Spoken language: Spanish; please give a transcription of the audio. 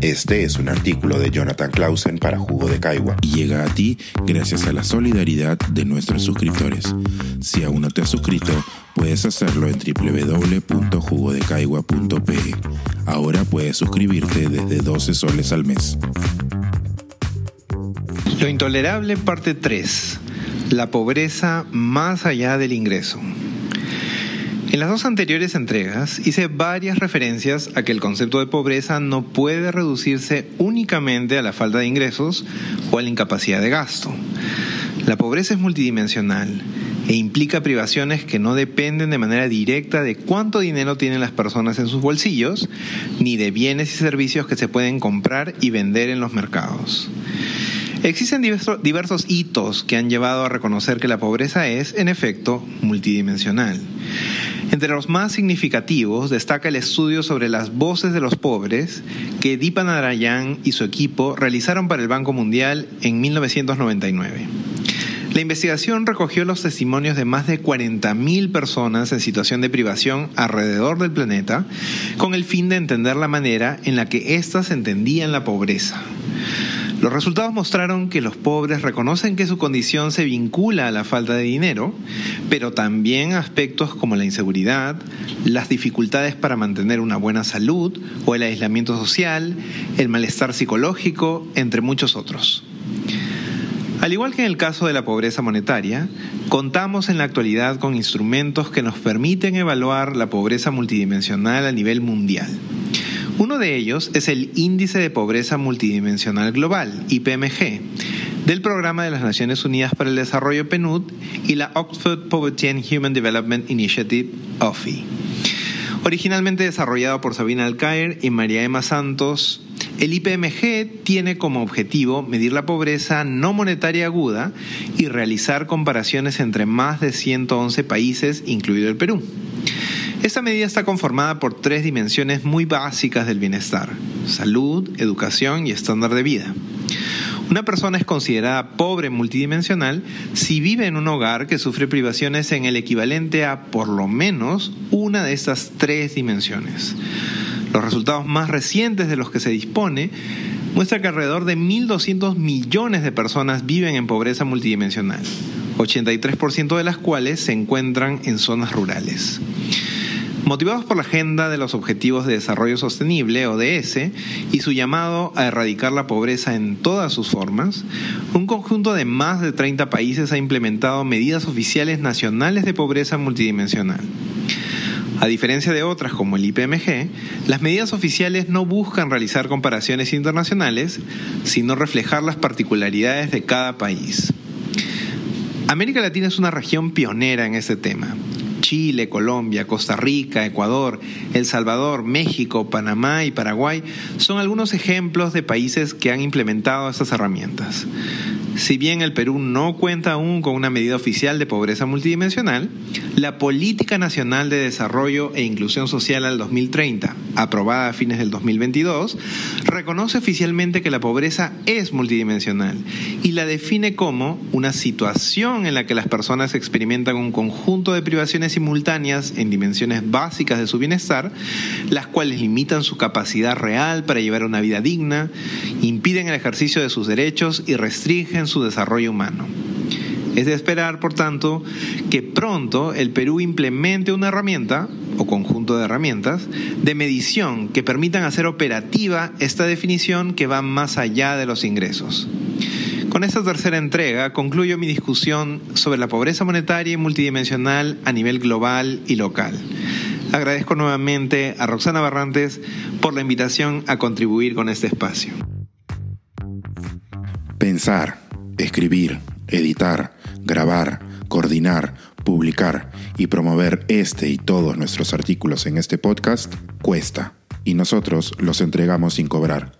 Este es un artículo de Jonathan Clausen para Jugo de Caigua y llega a ti gracias a la solidaridad de nuestros suscriptores. Si aún no te has suscrito, puedes hacerlo en www.jugodecaigua.pe. Ahora puedes suscribirte desde 12 soles al mes. Lo intolerable, parte 3. La pobreza más allá del ingreso. En las dos anteriores entregas hice varias referencias a que el concepto de pobreza no puede reducirse únicamente a la falta de ingresos o a la incapacidad de gasto. La pobreza es multidimensional e implica privaciones que no dependen de manera directa de cuánto dinero tienen las personas en sus bolsillos, ni de bienes y servicios que se pueden comprar y vender en los mercados. Existen diversos hitos que han llevado a reconocer que la pobreza es, en efecto, multidimensional. Entre los más significativos destaca el estudio sobre las voces de los pobres que Deepa Narayan y su equipo realizaron para el Banco Mundial en 1999. La investigación recogió los testimonios de más de 40.000 personas en situación de privación alrededor del planeta con el fin de entender la manera en la que éstas entendían la pobreza. Los resultados mostraron que los pobres reconocen que su condición se vincula a la falta de dinero, pero también aspectos como la inseguridad, las dificultades para mantener una buena salud o el aislamiento social, el malestar psicológico, entre muchos otros. Al igual que en el caso de la pobreza monetaria, contamos en la actualidad con instrumentos que nos permiten evaluar la pobreza multidimensional a nivel mundial. Uno de ellos es el Índice de Pobreza Multidimensional Global, IPMG, del Programa de las Naciones Unidas para el Desarrollo PNUD y la Oxford Poverty and Human Development Initiative, OFI. Originalmente desarrollado por Sabina Alcaer y María Emma Santos, el IPMG tiene como objetivo medir la pobreza no monetaria aguda y realizar comparaciones entre más de 111 países, incluido el Perú. Esta medida está conformada por tres dimensiones muy básicas del bienestar, salud, educación y estándar de vida. Una persona es considerada pobre multidimensional si vive en un hogar que sufre privaciones en el equivalente a por lo menos una de estas tres dimensiones. Los resultados más recientes de los que se dispone muestran que alrededor de 1.200 millones de personas viven en pobreza multidimensional, 83% de las cuales se encuentran en zonas rurales. Motivados por la Agenda de los Objetivos de Desarrollo Sostenible, ODS, y su llamado a erradicar la pobreza en todas sus formas, un conjunto de más de 30 países ha implementado medidas oficiales nacionales de pobreza multidimensional. A diferencia de otras como el IPMG, las medidas oficiales no buscan realizar comparaciones internacionales, sino reflejar las particularidades de cada país. América Latina es una región pionera en este tema. Chile, Colombia, Costa Rica, Ecuador, El Salvador, México, Panamá y Paraguay son algunos ejemplos de países que han implementado estas herramientas. Si bien el Perú no cuenta aún con una medida oficial de pobreza multidimensional, la Política Nacional de Desarrollo e Inclusión Social al 2030, aprobada a fines del 2022, reconoce oficialmente que la pobreza es multidimensional y la define como una situación en la que las personas experimentan un conjunto de privaciones simultáneas en dimensiones básicas de su bienestar, las cuales limitan su capacidad real para llevar una vida digna, impiden el ejercicio de sus derechos y restringen su desarrollo humano. Es de esperar, por tanto, que pronto el Perú implemente una herramienta o conjunto de herramientas de medición que permitan hacer operativa esta definición que va más allá de los ingresos. Con esta tercera entrega concluyo mi discusión sobre la pobreza monetaria y multidimensional a nivel global y local. Agradezco nuevamente a Roxana Barrantes por la invitación a contribuir con este espacio. Pensar, escribir, editar, grabar, coordinar, publicar y promover este y todos nuestros artículos en este podcast cuesta y nosotros los entregamos sin cobrar.